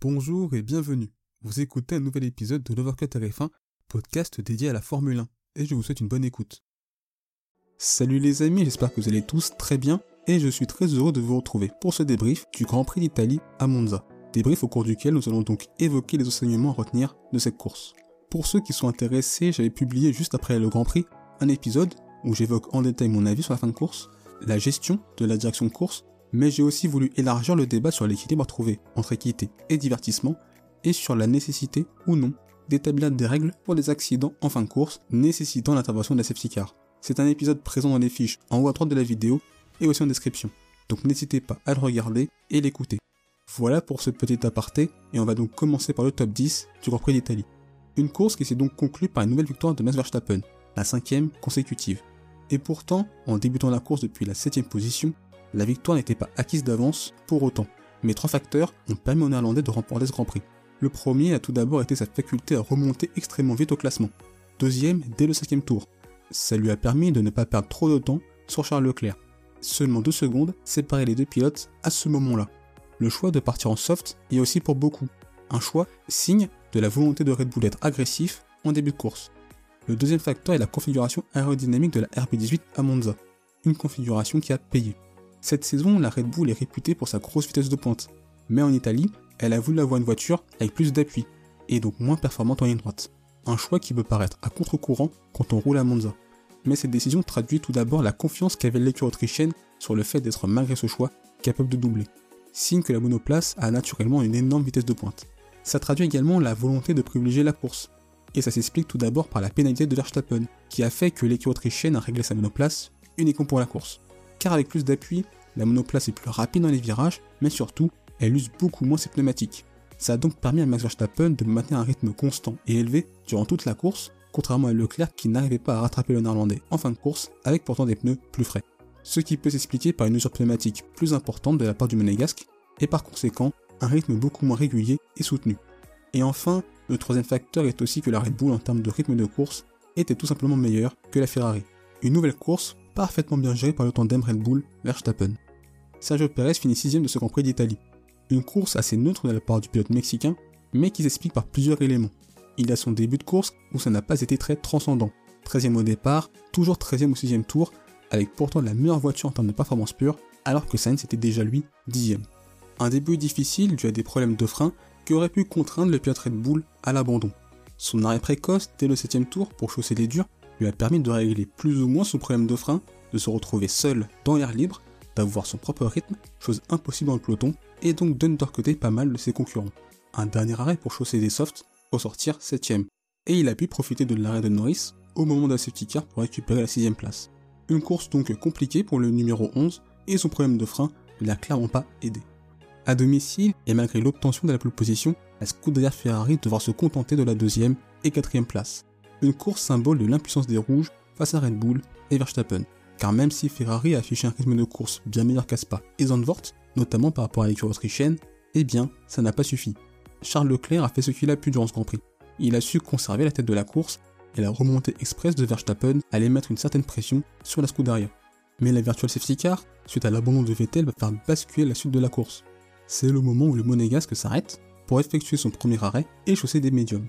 Bonjour et bienvenue. Vous écoutez un nouvel épisode de l'Overcut RF1, podcast dédié à la Formule 1, et je vous souhaite une bonne écoute. Salut les amis, j'espère que vous allez tous très bien, et je suis très heureux de vous retrouver pour ce débrief du Grand Prix d'Italie à Monza. Débrief au cours duquel nous allons donc évoquer les enseignements à retenir de cette course. Pour ceux qui sont intéressés, j'avais publié juste après le Grand Prix un épisode où j'évoque en détail mon avis sur la fin de course, la gestion de la direction de course, mais j'ai aussi voulu élargir le débat sur l'équilibre à trouver entre équité et divertissement, et sur la nécessité ou non d'établir des règles pour des accidents en fin de course nécessitant l'intervention de la safety car. C'est un épisode présent dans les fiches en haut à droite de la vidéo et aussi en description, donc n'hésitez pas à le regarder et l'écouter. Voilà pour ce petit aparté, et on va donc commencer par le top 10 du Grand Prix d'Italie. Une course qui s'est donc conclue par une nouvelle victoire de Max Verstappen, la cinquième consécutive. Et pourtant, en débutant la course depuis la septième position, la victoire n'était pas acquise d'avance pour autant. Mais trois facteurs ont permis aux Néerlandais de remporter ce Grand Prix. Le premier a tout d'abord été sa faculté à remonter extrêmement vite au classement. Deuxième, dès le cinquième tour. Ça lui a permis de ne pas perdre trop de temps sur Charles Leclerc. Seulement deux secondes séparaient les deux pilotes à ce moment-là. Le choix de partir en soft est aussi pour beaucoup. Un choix signe de la volonté de Red Bull d'être agressif en début de course. Le deuxième facteur est la configuration aérodynamique de la RB18 à Monza, une configuration qui a payé. Cette saison, la Red Bull est réputée pour sa grosse vitesse de pointe, mais en Italie, elle a voulu avoir une voiture avec plus d'appui, et donc moins performante en ligne droite. Un choix qui peut paraître à contre-courant quand on roule à Monza. Mais cette décision traduit tout d'abord la confiance qu'avait l'équipe autrichienne sur le fait d'être malgré ce choix capable de doubler. Signe que la monoplace a naturellement une énorme vitesse de pointe. Ça traduit également la volonté de privilégier la course. Et ça s'explique tout d'abord par la pénalité de Verstappen, qui a fait que l'équipe autrichienne a réglé sa monoplace uniquement pour la course. Car avec plus d'appui, la monoplace est plus rapide dans les virages, mais surtout, elle use beaucoup moins ses pneumatiques. Ça a donc permis à Max Verstappen de maintenir un rythme constant et élevé durant toute la course, contrairement à Leclerc qui n'arrivait pas à rattraper le néerlandais en fin de course avec pourtant des pneus plus frais. Ce qui peut s'expliquer par une usure pneumatique plus importante de la part du monégasque et par conséquent un rythme beaucoup moins régulier et soutenu. Et enfin, le troisième facteur est aussi que la Red Bull en termes de rythme de course était tout simplement meilleure que la Ferrari. Une nouvelle course parfaitement bien gérée par le tandem Red Bull Verstappen. Sergio Perez finit sixième de ce Grand Prix d'Italie. Une course assez neutre de la part du pilote mexicain, mais qui s'explique par plusieurs éléments. Il a son début de course où ça n'a pas été très transcendant. 13ème au départ, toujours 13ème au 6ème tour, avec pourtant la meilleure voiture en termes de performance pure, alors que Sainz était déjà lui 10ème. Un début difficile dû à des problèmes de frein qui auraient pu contraindre le pilote Red Bull à l'abandon. Son arrêt précoce dès le 7ème tour pour chausser les durs lui a permis de régler plus ou moins son problème de frein, de se retrouver seul dans l'air libre d'avoir son propre rythme, chose impossible dans le peloton, et donc d'undercuter pas mal de ses concurrents. Un dernier arrêt pour chausser des softs, au sortir 7 Et il a pu profiter de l'arrêt de Norris au moment d'un safety car pour récupérer la 6 place. Une course donc compliquée pour le numéro 11, et son problème de frein ne l'a clairement pas aidé. À domicile, et malgré l'obtention de la pole position, la Scuderia Ferrari devra se contenter de la deuxième et quatrième place. Une course symbole de l'impuissance des rouges face à Red Bull et Verstappen car même si Ferrari a affiché un rythme de course bien meilleur qu'Aspa et Zandvoort, notamment par rapport à l'équipe autrichienne, eh bien, ça n'a pas suffi. Charles Leclerc a fait ce qu'il a pu durant ce Grand Prix. Il a su conserver la tête de la course et la remontée express de Verstappen allait mettre une certaine pression sur la Scuderia. Mais la virtual safety car, suite à l'abandon de Vettel, va faire basculer la suite de la course. C'est le moment où le monégasque s'arrête pour effectuer son premier arrêt et chausser des médiums.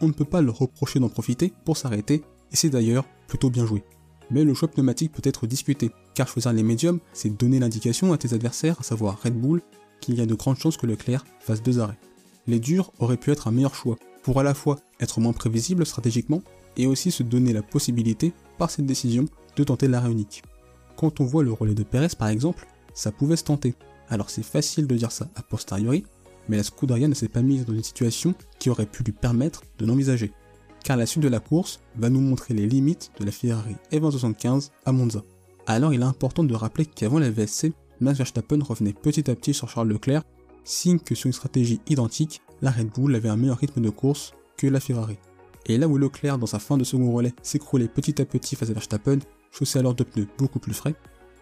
On ne peut pas le reprocher d'en profiter pour s'arrêter, et c'est d'ailleurs plutôt bien joué mais le choix pneumatique peut être discuté, car choisir les médiums, c'est donner l'indication à tes adversaires, à savoir Red Bull, qu'il y a de grandes chances que Leclerc fasse deux arrêts. Les durs auraient pu être un meilleur choix, pour à la fois être moins prévisible stratégiquement, et aussi se donner la possibilité, par cette décision, de tenter l'arrêt unique. Quand on voit le relais de Perez par exemple, ça pouvait se tenter. Alors c'est facile de dire ça a posteriori, mais la Scuderia ne s'est pas mise dans une situation qui aurait pu lui permettre de l'envisager car la suite de la course va nous montrer les limites de la Ferrari F175 à Monza. Alors il est important de rappeler qu'avant la VSC, Max Verstappen revenait petit à petit sur Charles Leclerc, signe que sur une stratégie identique, la Red Bull avait un meilleur rythme de course que la Ferrari. Et là où Leclerc dans sa fin de second relais s'écroulait petit à petit face à Verstappen, chaussé alors de pneus beaucoup plus frais,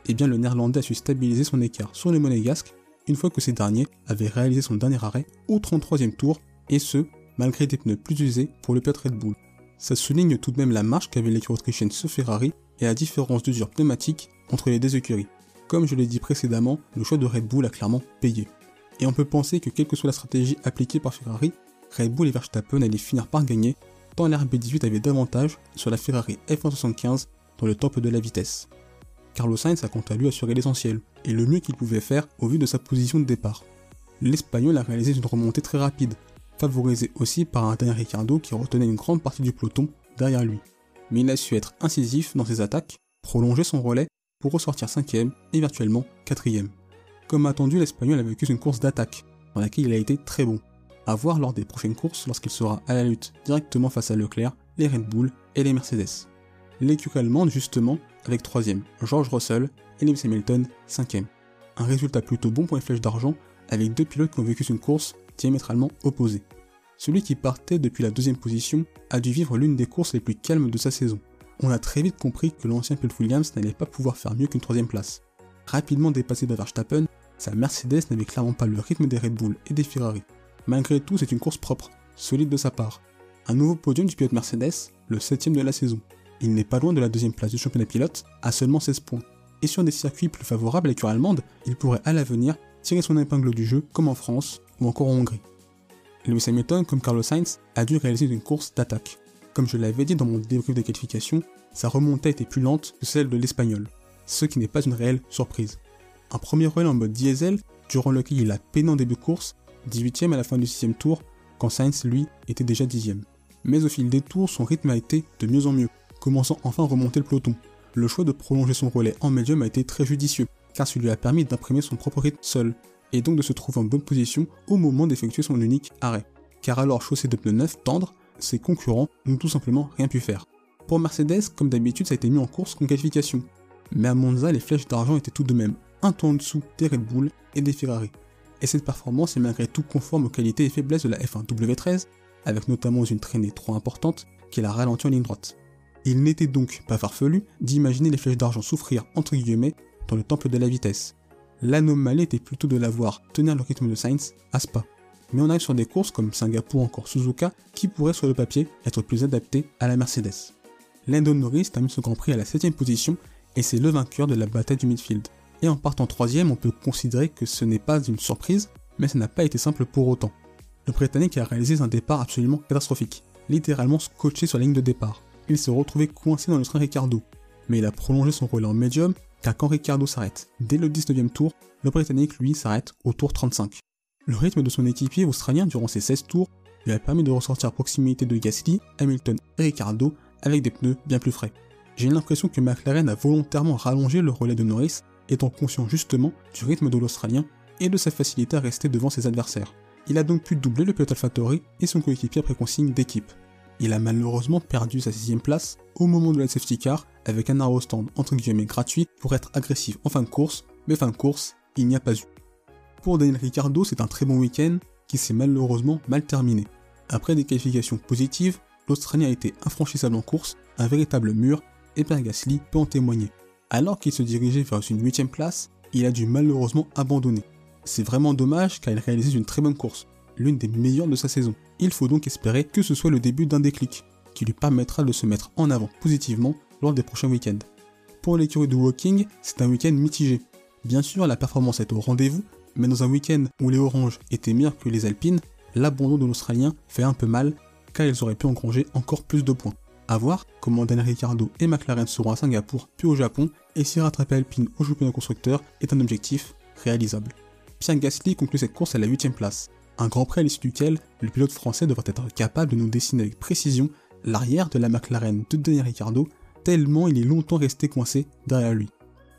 eh bien le néerlandais a su stabiliser son écart sur le monégasque une fois que ces derniers avaient réalisé son dernier arrêt au 33e tour, et ce, malgré des pneus plus usés pour le pilote Red Bull. Ça souligne tout de même la marche qu'avait l'équipe autrichienne ce Ferrari et la différence d'usure pneumatique entre les deux écuries. Comme je l'ai dit précédemment, le choix de Red Bull a clairement payé. et on peut penser que quelle que soit la stratégie appliquée par Ferrari, Red Bull et Verstappen allaient finir par gagner, tant l'RB18 avait davantage sur la Ferrari F175 dans le temple de la vitesse. Carlos Sainz a quant à lui assuré l'essentiel, et le mieux qu'il pouvait faire au vu de sa position de départ. L'Espagnol a réalisé une remontée très rapide, favorisée aussi par un Daniel Ricciardo qui retenait une grande partie du peloton derrière lui. Mais il a su être incisif dans ses attaques, prolonger son relais pour ressortir cinquième et virtuellement quatrième. Comme attendu, l'Espagnol a vécu une course d'attaque, dans laquelle il a été très bon. À voir lors des prochaines courses lorsqu'il sera à la lutte directement face à Leclerc, les Red Bull et les Mercedes. L'écurie allemande justement avec troisième, George Russell et Lewis Hamilton cinquième. Un résultat plutôt bon pour les flèches d'argent avec deux pilotes qui ont vécu une course diamétralement opposée. Celui qui partait depuis la deuxième position a dû vivre l'une des courses les plus calmes de sa saison. On a très vite compris que l'ancien pilote Williams n'allait pas pouvoir faire mieux qu'une troisième place. Rapidement dépassé par Verstappen, sa Mercedes n'avait clairement pas le rythme des Red Bull et des Ferrari. Malgré tout, c'est une course propre, solide de sa part. Un nouveau podium du pilote Mercedes, le septième de la saison. Il n'est pas loin de la deuxième place du championnat pilote, à seulement 16 points. Et sur des circuits plus favorables à l'écurie allemande, il pourrait à l'avenir tirer son épingle du jeu comme en France ou encore en Hongrie. Lewis Hamilton, comme Carlos Sainz, a dû réaliser une course d'attaque. Comme je l'avais dit dans mon débrief de qualification, sa remontée était plus lente que celle de l'Espagnol, ce qui n'est pas une réelle surprise. Un premier relais en mode diesel, durant lequel il a peiné en début de course, 18ème à la fin du 6ème tour, quand Sainz, lui, était déjà 10ème. Mais au fil des tours, son rythme a été de mieux en mieux, commençant enfin à remonter le peloton. Le choix de prolonger son relais en médium a été très judicieux, car cela lui a permis d'imprimer son propre rythme seul, et donc de se trouver en bonne position au moment d'effectuer son unique arrêt. Car alors chaussé de pneus neufs tendres, ses concurrents n'ont tout simplement rien pu faire. Pour Mercedes, comme d'habitude, ça a été mis en course comme qualification. Mais à Monza, les flèches d'argent étaient tout de même un ton en dessous des Red Bull et des Ferrari. Et cette performance est malgré tout conforme aux qualités et faiblesses de la F1 W13, avec notamment une traînée trop importante qui la ralentit en ligne droite. Il n'était donc pas farfelu d'imaginer les flèches d'argent souffrir entre guillemets dans le temple de la vitesse. L'anomalie était plutôt de la voir tenir le rythme de Sainz à Spa. Mais on arrive sur des courses comme Singapour ou encore Suzuka qui pourraient sur le papier être plus adaptées à la Mercedes. Lando Norris termine ce Grand Prix à la 7ème position et c'est le vainqueur de la bataille du midfield. Et en partant 3 on peut considérer que ce n'est pas une surprise, mais ça n'a pas été simple pour autant. Le Britannique a réalisé un départ absolument catastrophique, littéralement scotché sur la ligne de départ. Il s'est retrouvé coincé dans le train Ricardo, mais il a prolongé son relais en médium car quand Ricardo s'arrête dès le 19e tour, le Britannique lui s'arrête au tour 35. Le rythme de son équipier australien durant ces 16 tours lui a permis de ressortir à proximité de Gasly, Hamilton et Ricardo avec des pneus bien plus frais. J'ai l'impression que McLaren a volontairement rallongé le relais de Norris, étant conscient justement du rythme de l'Australien et de sa facilité à rester devant ses adversaires. Il a donc pu doubler le pilote AlphaTauri et son coéquipier après consigne d'équipe. Il a malheureusement perdu sa sixième place au moment de la safety car avec un arrow stand entre guillemets gratuit pour être agressif en fin de course, mais fin de course, il n'y a pas eu. Pour Daniel Ricciardo, c'est un très bon week-end qui s'est malheureusement mal terminé. Après des qualifications positives, l'Australien a été infranchissable en course, un véritable mur, et Pierre Gasly peut en témoigner. Alors qu'il se dirigeait vers une 8 place, il a dû malheureusement abandonner. C'est vraiment dommage car il réalisait une très bonne course, l'une des meilleures de sa saison. Il faut donc espérer que ce soit le début d'un déclic, qui lui permettra de se mettre en avant positivement lors des prochains week-ends. Pour l'écurie de Walking, c'est un week-end mitigé. Bien sûr, la performance est au rendez-vous, mais dans un week-end où les oranges étaient meilleurs que les alpines, l'abandon de l'Australien fait un peu mal, car ils auraient pu engranger encore plus de points. A voir comment Daniel Ricciardo et McLaren seront à Singapour puis au Japon, et si rattraper Alpine au championnat constructeur est un objectif réalisable. Pierre Gasly conclut cette course à la 8ème place, un grand prix à l'issue duquel le pilote français devrait être capable de nous dessiner avec précision l'arrière de la McLaren de Daniel Ricciardo, tellement il est longtemps resté coincé derrière lui.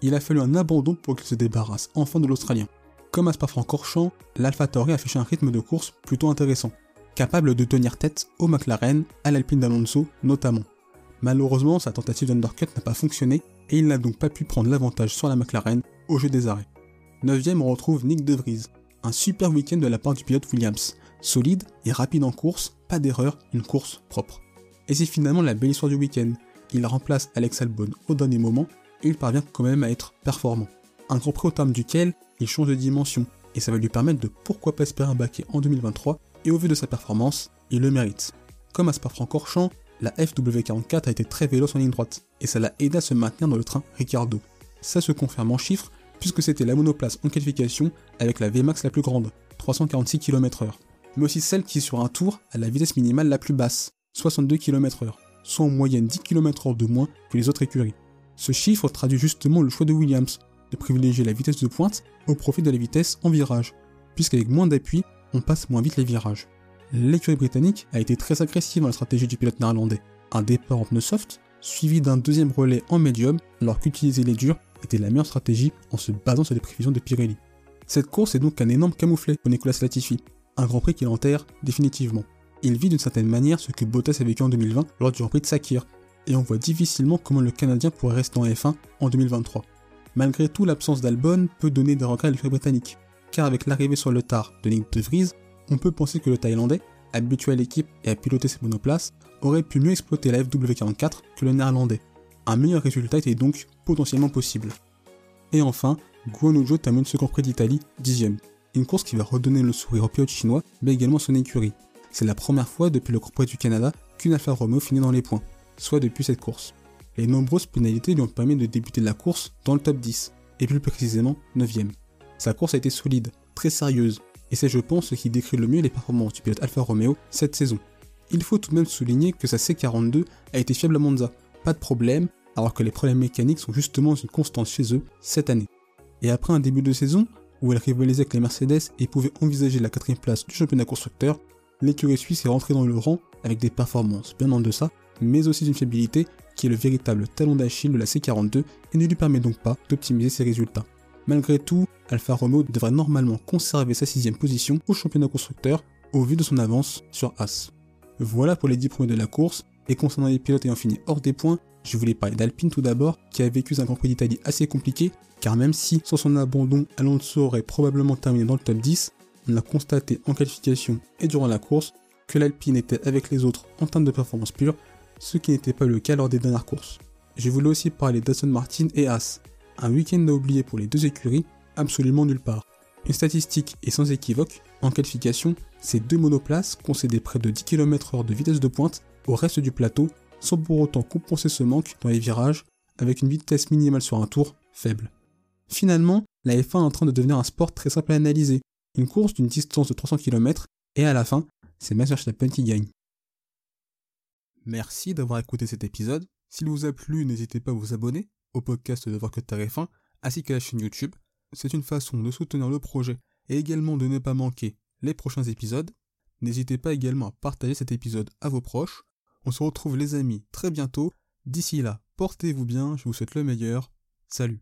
Il a fallu un abandon pour qu'il se débarrasse enfin de l'Australien. Comme à Spa-Francorchamps, l'AlphaTauri affiché un rythme de course plutôt intéressant, capable de tenir tête au McLaren, à l'Alpine d'Alonso notamment. Malheureusement, sa tentative d'undercut n'a pas fonctionné et il n'a donc pas pu prendre l'avantage sur la McLaren au jeu des arrêts. 9 on retrouve Nick De Vries, un super week-end de la part du pilote Williams. Solide et rapide en course, pas d'erreur, une course propre. Et c'est finalement la belle histoire du week-end. Il remplace Alex Albon au dernier moment et il parvient quand même à être performant. Un Grand Prix au terme duquel il change de dimension et ça va lui permettre de pourquoi pas espérer un baquet en 2023 et au vu de sa performance, il le mérite. Comme à Spa-Francorchamps, la FW44 a été très véloce en ligne droite et ça l'a aidé à se maintenir dans le train Ricardo. Ça se confirme en chiffres puisque c'était la monoplace en qualification avec la VMAX la plus grande. 346 km/h, mais aussi celle qui sur un tour a la vitesse minimale la plus basse, 62 km/h, soit en moyenne 10 km/h de moins que les autres écuries. Ce chiffre traduit justement le choix de Williams de privilégier la vitesse de pointe au profit de la vitesse en virage, puisqu'avec moins d'appui, on passe moins vite les virages. L'écurie britannique a été très agressive dans la stratégie du pilote néerlandais. Un départ en pneu soft, suivi d'un deuxième relais en médium, alors qu'utiliser les durs était la meilleure stratégie en se basant sur les prévisions de Pirelli. Cette course est donc un énorme camouflet pour Nicolas Latifi, un Grand Prix qu'il enterre définitivement. Il vit d'une certaine manière ce que Bottas a vécu en 2020 lors du Grand Prix de Sakir, et on voit difficilement comment le Canadien pourrait rester en F1 en 2023. Malgré tout, l'absence d'Albon peut donner des regrets à l'équipe britannique, car avec l'arrivée sur le tard de Nick de Vries, on peut penser que le Thaïlandais, habitué à l'équipe et à piloter ses monoplaces, aurait pu mieux exploiter la FW44 que le Néerlandais. Un meilleur résultat était donc potentiellement possible. Et enfin, Guan termine ce Grand Prix d'Italie, dixième. Une course qui va redonner le sourire au pilote chinois, mais également son écurie. C'est la première fois depuis le Grand Prix du Canada qu'une Alfa Romeo finit dans les points, soit depuis cette course. Les nombreuses pénalités lui ont permis de débuter la course dans le top 10, et plus précisément 9ème. Sa course a été solide, très sérieuse, et c'est je pense ce qui décrit le mieux les performances du pilote Alfa Romeo cette saison. Il faut tout de même souligner que sa C42 a été fiable à Monza, pas de problème, alors que les problèmes mécaniques sont justement une constante chez eux cette année. Et après un début de saison, où elle rivalisait avec les Mercedes et pouvait envisager la quatrième place du championnat constructeur, l'écurie suisse est rentrée dans le rang avec des performances bien en deçà, mais aussi une fiabilité qui est le véritable talon d'Achille de la C42 et ne lui permet donc pas d'optimiser ses résultats. Malgré tout, Alfa Romeo devrait normalement conserver sa sixième position au championnat constructeur au vu de son avance sur As. Voilà pour les 10 premiers de la course, et concernant les pilotes ayant fini hors des points, je voulais parler d'Alpine tout d'abord, qui a vécu un Grand Prix d'Italie assez compliqué, car même si sans son abandon, Alonso aurait probablement terminé dans le top 10, on a constaté en qualification et durant la course que l'Alpine était avec les autres en termes de performance pure, ce qui n'était pas le cas lors des dernières courses. Je voulais aussi parler d'Aston Martin et As, un week-end à oublier pour les deux écuries, absolument nulle part. Une statistique est sans équivoque, en qualification, ces deux monoplaces concédaient près de 10 km/h de vitesse de pointe au reste du plateau, sans pour autant compenser ce manque dans les virages, avec une vitesse minimale sur un tour faible. Finalement, la F1 est en train de devenir un sport très simple à analyser, une course d'une distance de 300 km, et à la fin, c'est Max Verstappen qui gagne. Merci d'avoir écouté cet épisode. S'il vous a plu, n'hésitez pas à vous abonner au podcast de Voir que F1 ainsi qu'à la chaîne YouTube. C'est une façon de soutenir le projet et également de ne pas manquer les prochains épisodes. N'hésitez pas également à partager cet épisode à vos proches. On se retrouve les amis très bientôt. D'ici là, portez-vous bien, je vous souhaite le meilleur. Salut